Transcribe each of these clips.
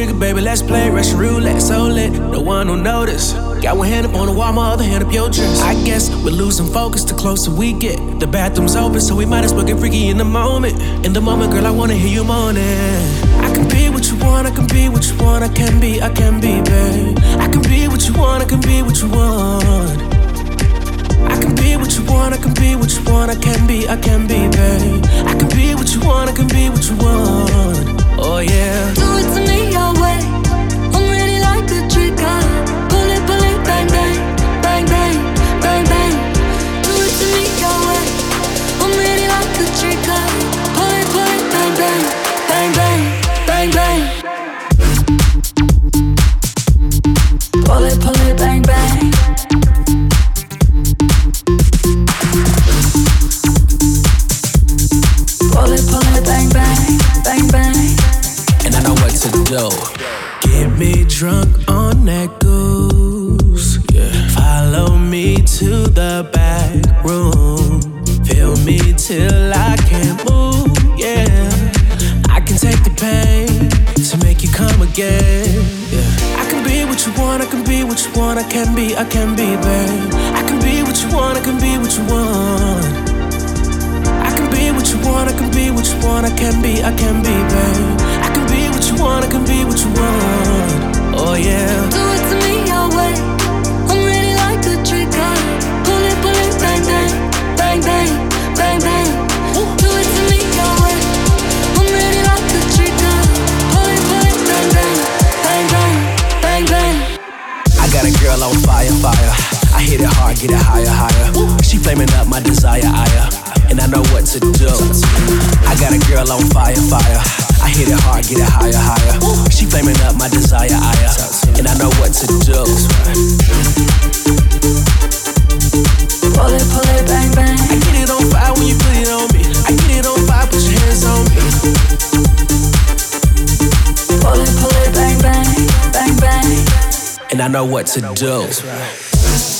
Trigger, baby, let's play Russian roulette, so lit. No one will notice. Got one hand up on the wall, my other hand up your dress. I guess we're losing focus the closer we get. The bathroom's open, so we might as well get freaky in the moment. In the moment, girl, I wanna hear you moaning. I can be what you want, I can be what you want, I can be, I can be, babe. I can be what you want, I can be what you want. I can be what you want, I can be what you want, I can be, I can be, babe. I can be what you want, I can be what you want. Oh yeah. Do it to me your way. What to do. Get me drunk on that goose. Yeah. Follow me to the back room. Feel me till I can't move. Yeah. I can take the pain to make you come again. Yeah. I can be what you want. I can be what you want. I can be. I can be, babe. I can be what you want. I can be what you want. I can be what you want, I can be what you want, I can be, I can be, babe. Want, I can be what you want. Oh yeah. Do it to me your way. I'm ready like a trigger. Pull it, pull it, bang bang, bang bang, bang bang. Do it to me your way. I'm ready like a trigger. Pull it, pull it, bang bang, bang bang, bang bang. I got a girl on fire, fire. I hit it hard, get it higher, higher. She flaming up my desire, ire. And I know what to do. I got a girl on fire, fire. I hit it hard, get it higher, higher. She flaming up my desire, ire. And I know what to do. Pull it, pull it, bang bang. I get it on fire when you put it on me. I get it on fire, put your hands on me. Pull it, pull it, bang bang, bang bang. And I know what to do.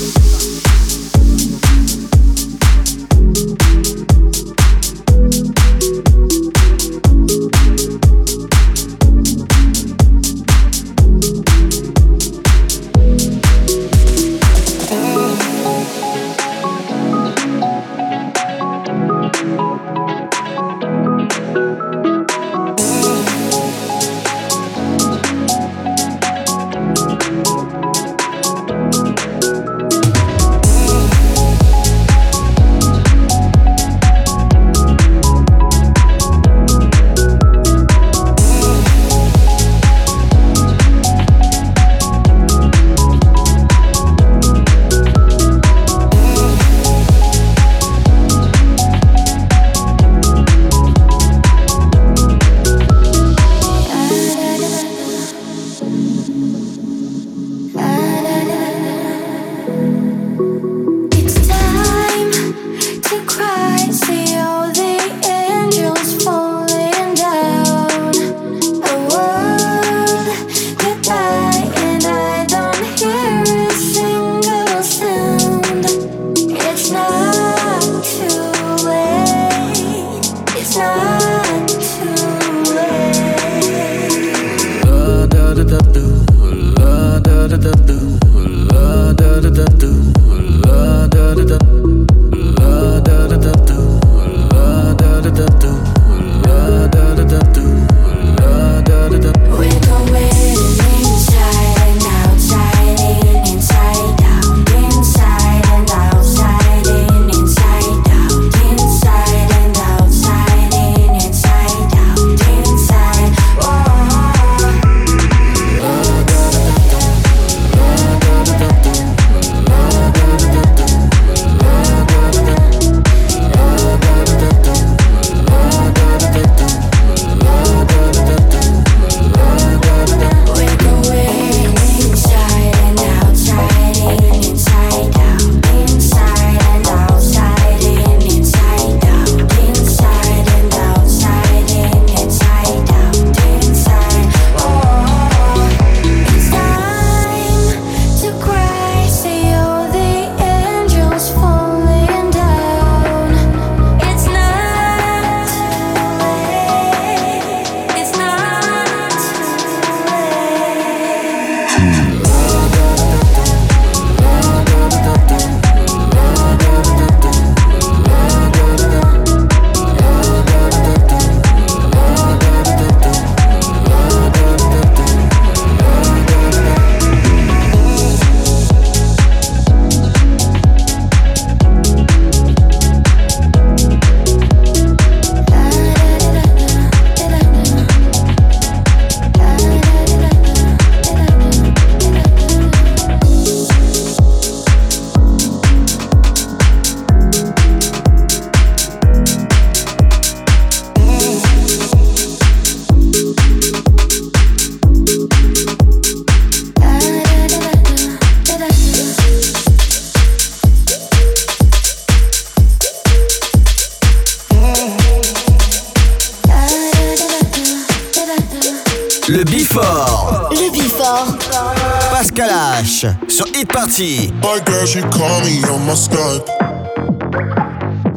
Hit Party. My girl, she call me on my Skype.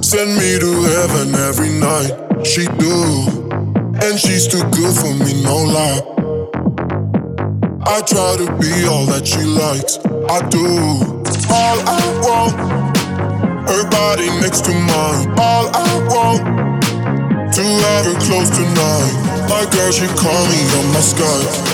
Send me to heaven every night. She do, and she's too good for me, no lie. I try to be all that she likes. I do all I want. Her body next to mine. All I want to have her close tonight. My girl, she call me on my Skype.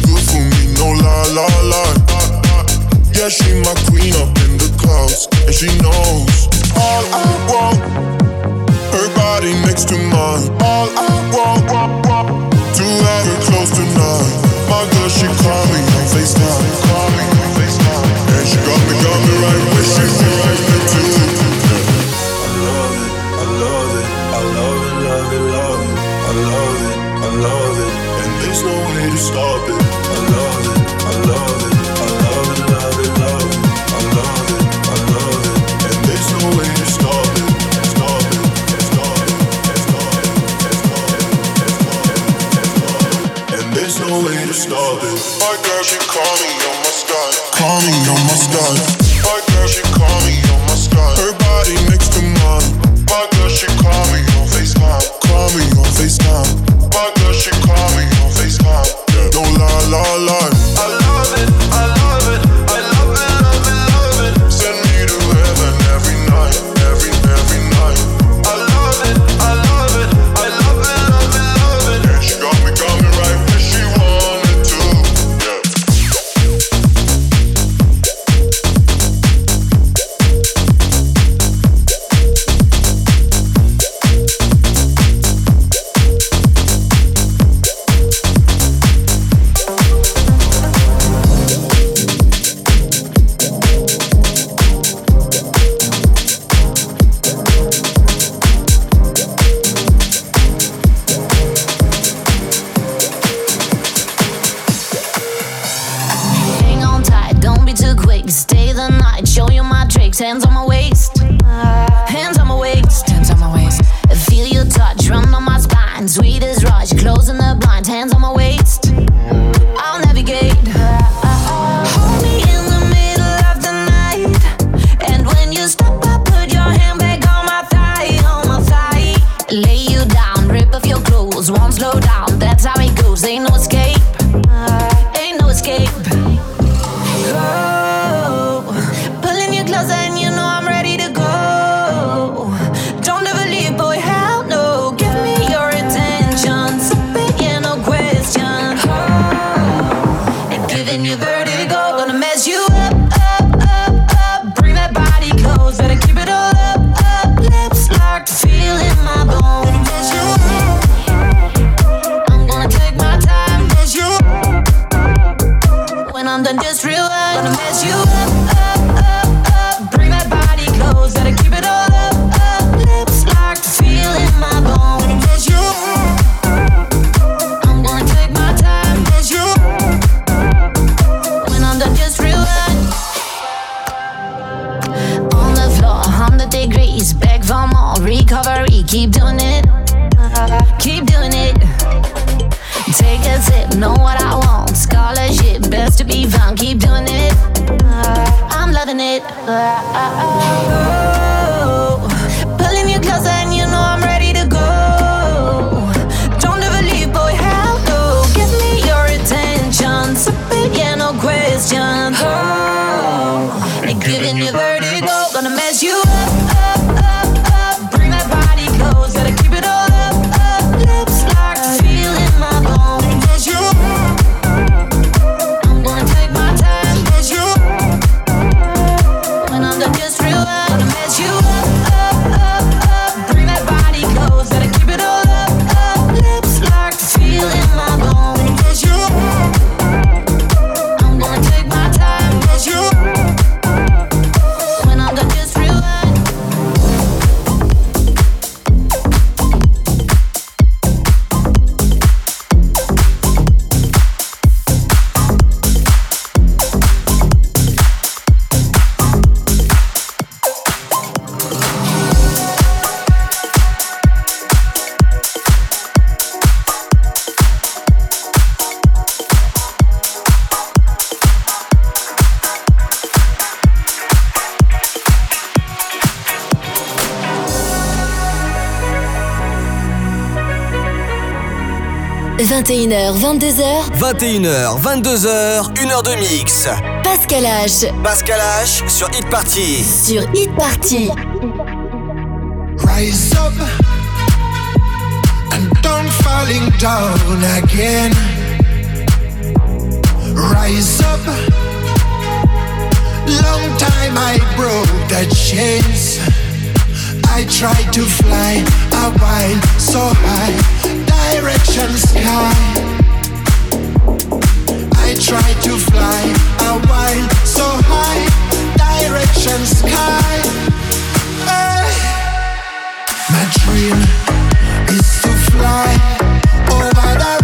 She's my queen up in the clouds, and she knows all I want. Her body next to mine. Keep doing it, keep doing it. Take a sip, know what I want. Scholarship, best to be found. Keep doing it, I'm loving it. Oh, pulling you closer, and you know I'm ready to go. Don't ever leave, boy. Hello, give me your attention. Stop it, yeah, no question. 21h, 22h. 21h, 22h, 1h de mix. Pascal H. Pascal H sur Hit Party. Sur Hit Party. Rise up and don't falling down again. Rise up. Long time I broke the chains. I tried to fly a while so high direction sky. I try to fly a while so high, direction sky. Hey. My dream is to fly over the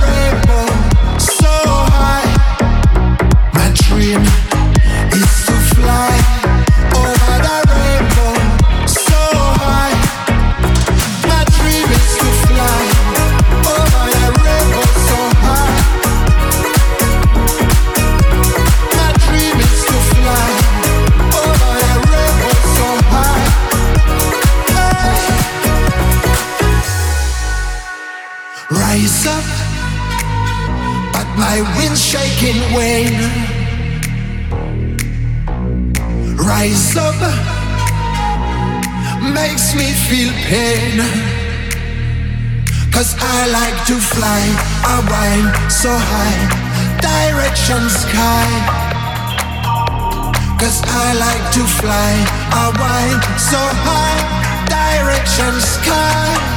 makes me feel pain. Cause I like to fly a while so high, direction sky. Cause I like to fly a while so high, direction sky.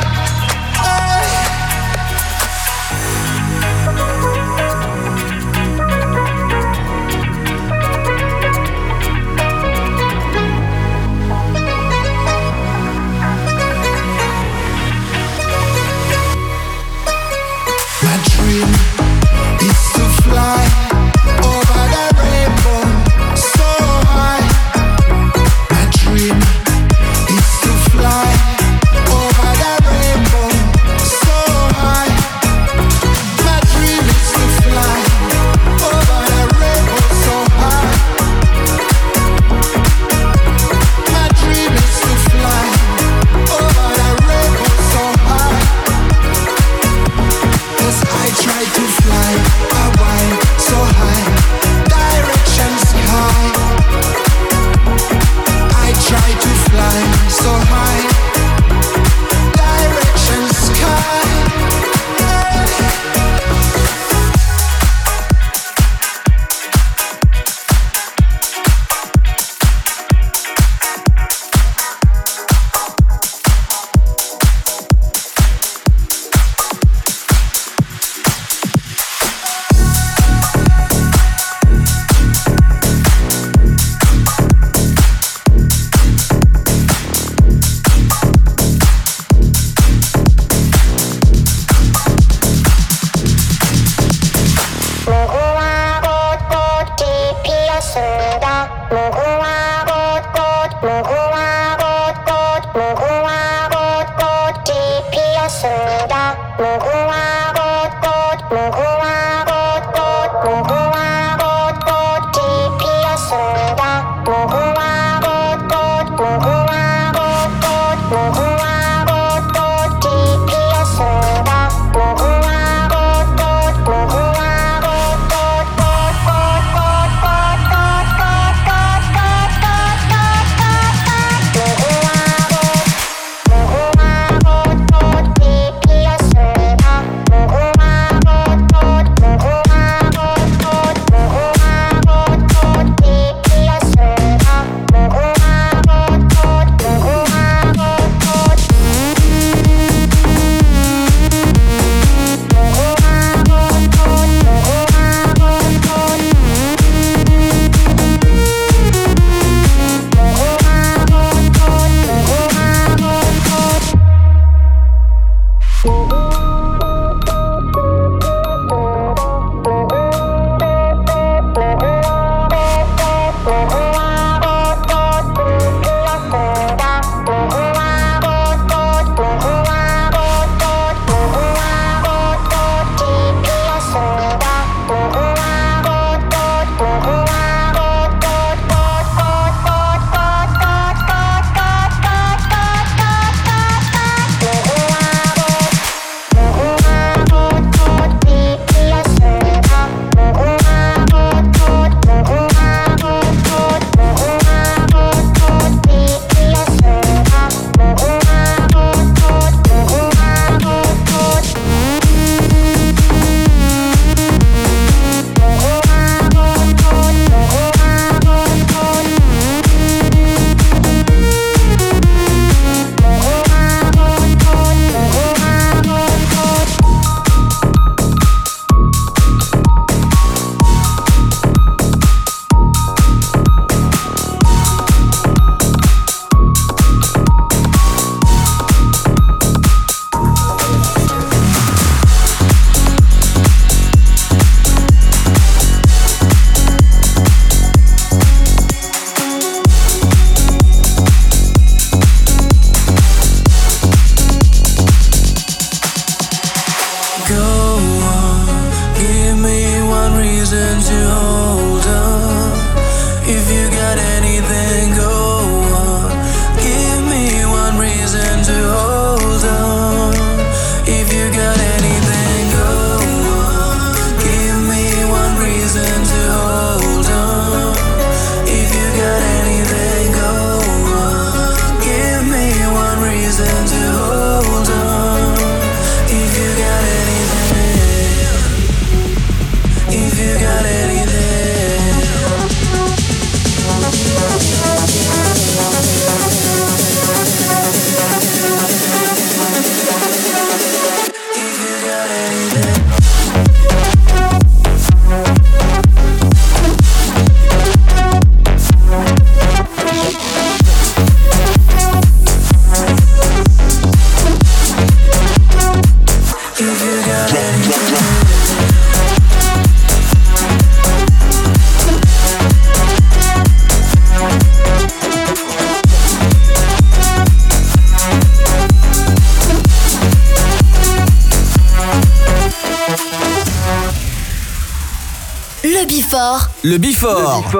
Le Bifort.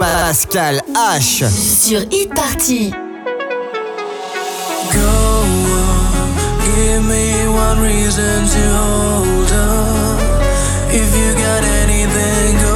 Pascal H. Sur Hit Party. Go on, give me one reason to hold on. If you got anything, go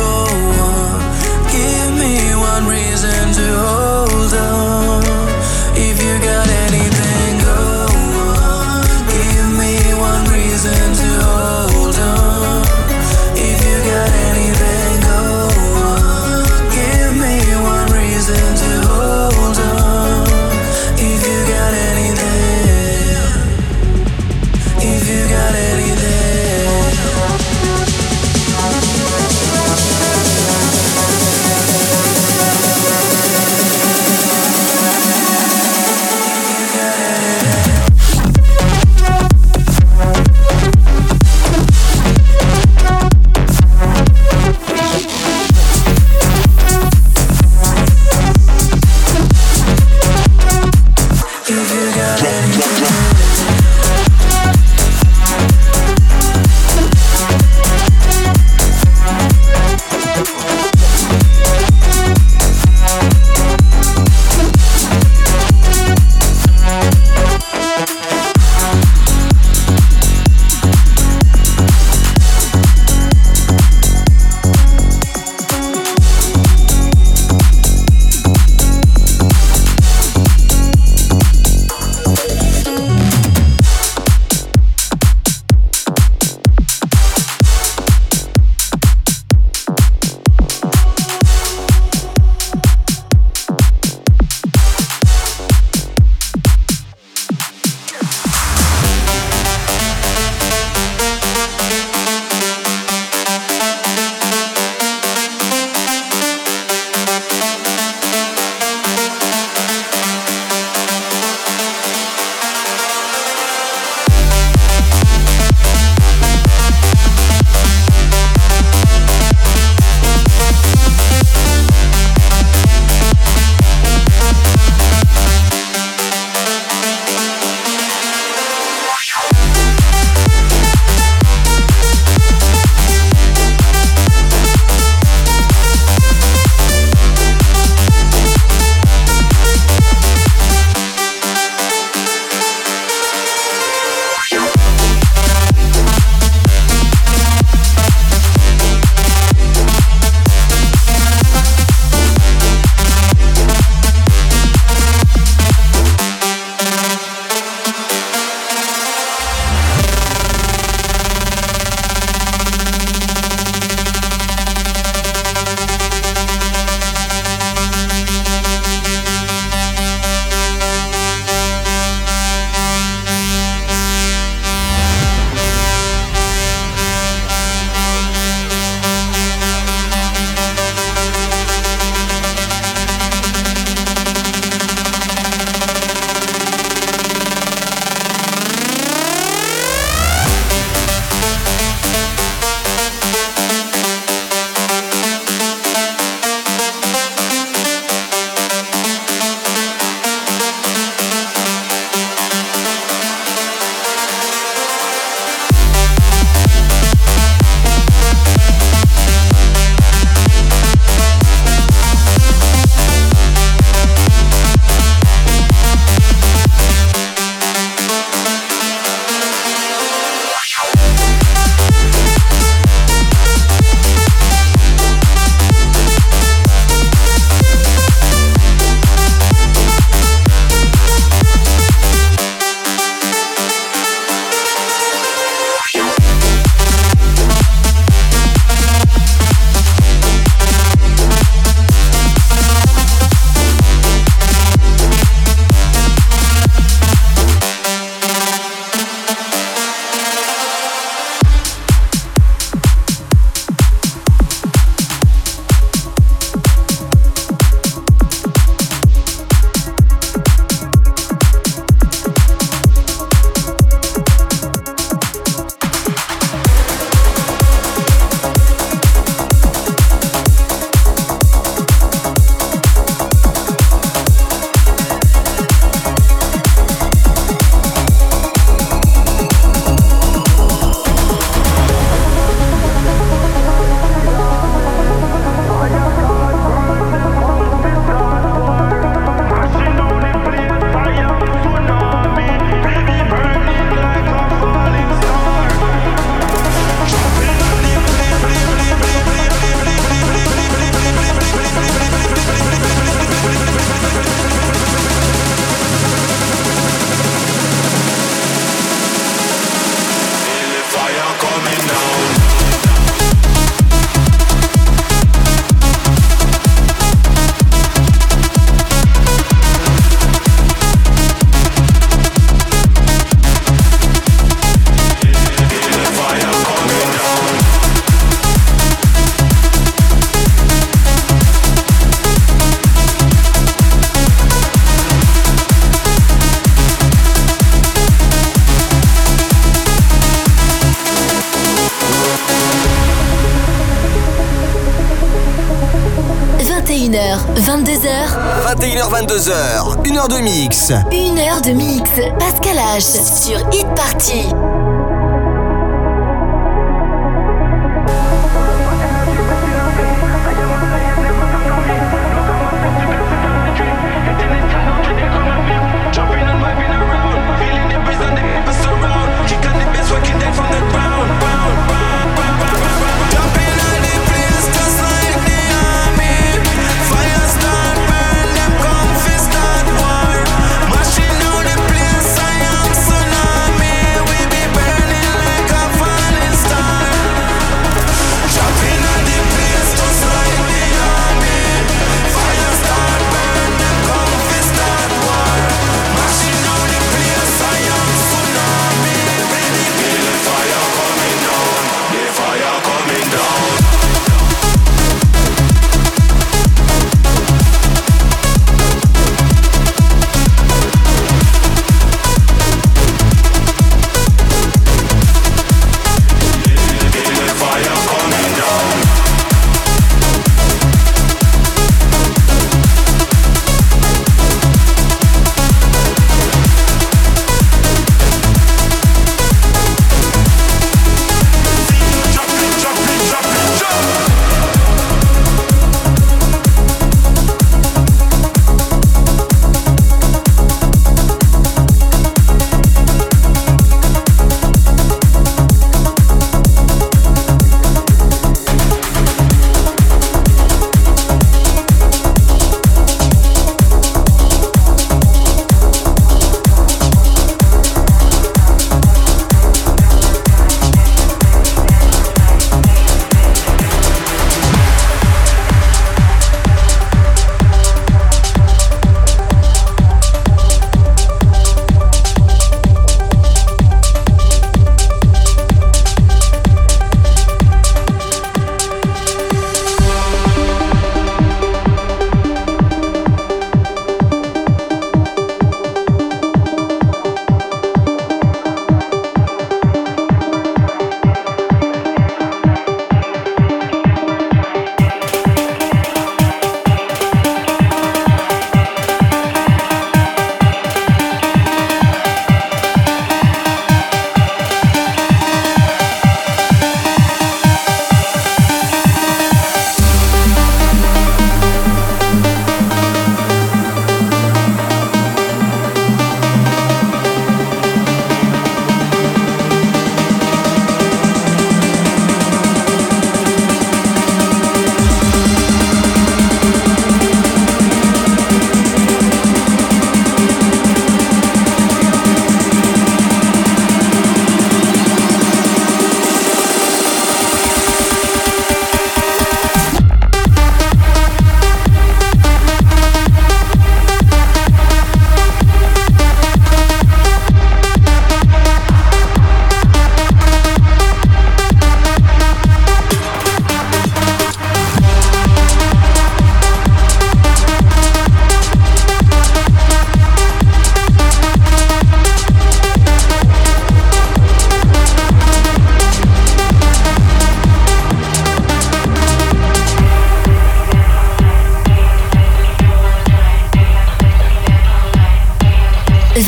22h, 1h de mix. 1h de mix, Pascal H sur Hit Party.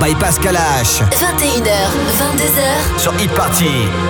By Pascal H. 21h, 22h. Sur Hit Party.